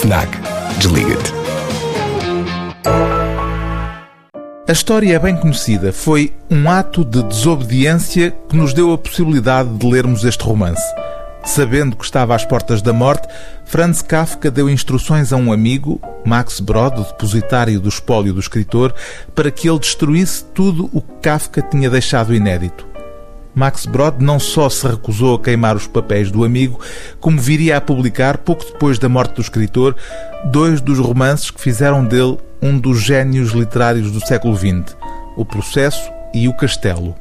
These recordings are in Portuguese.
FNAC. Desliga-te. A história é bem conhecida. Foi um ato de desobediência que nos deu a possibilidade de lermos este romance. Sabendo que estava às portas da morte, Franz Kafka deu instruções a um amigo, Max Brod, o depositário do espólio do escritor, para que ele destruísse tudo o que Kafka tinha deixado inédito. Max Brod não só se recusou a queimar os papéis do amigo, como viria a publicar, pouco depois da morte do escritor, dois dos romances que fizeram dele um dos gênios literários do século XX, O Processo e O Castelo.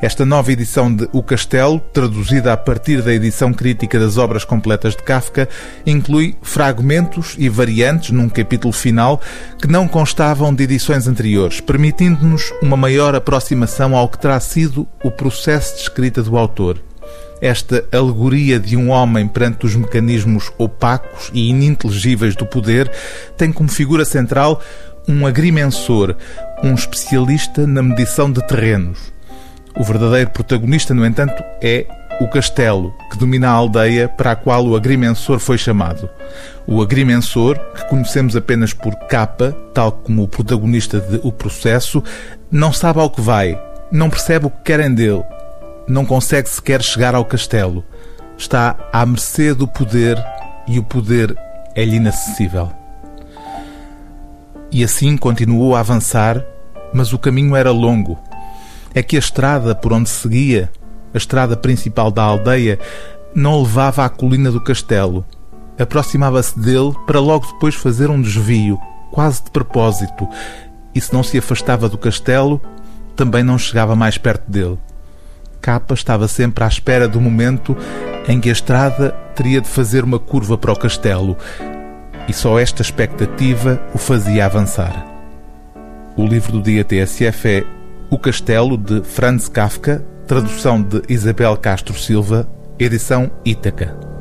Esta nova edição de O Castelo, traduzida a partir da edição crítica das obras completas de Kafka, inclui fragmentos e variantes num capítulo final que não constavam de edições anteriores, permitindo-nos uma maior aproximação ao que terá sido o processo de escrita do autor. Esta alegoria de um homem perante os mecanismos opacos e ininteligíveis do poder tem como figura central um agrimensor, um especialista na medição de terrenos. O verdadeiro protagonista, no entanto, é o castelo que domina a aldeia para a qual o agrimensor foi chamado. O agrimensor, que conhecemos apenas por capa, tal como o protagonista de O Processo, não sabe ao que vai, não percebe o que querem dele, não consegue sequer chegar ao castelo. Está à mercê do poder e o poder é-lhe inacessível. E assim continuou a avançar, mas o caminho era longo é que a estrada por onde seguia, a estrada principal da aldeia, não levava à colina do castelo. Aproximava-se dele para logo depois fazer um desvio, quase de propósito, e se não se afastava do castelo, também não chegava mais perto dele. Capa estava sempre à espera do momento em que a estrada teria de fazer uma curva para o castelo, e só esta expectativa o fazia avançar. O livro do dia TSF é o Castelo, de Franz Kafka, tradução de Isabel Castro Silva, edição Ítaca.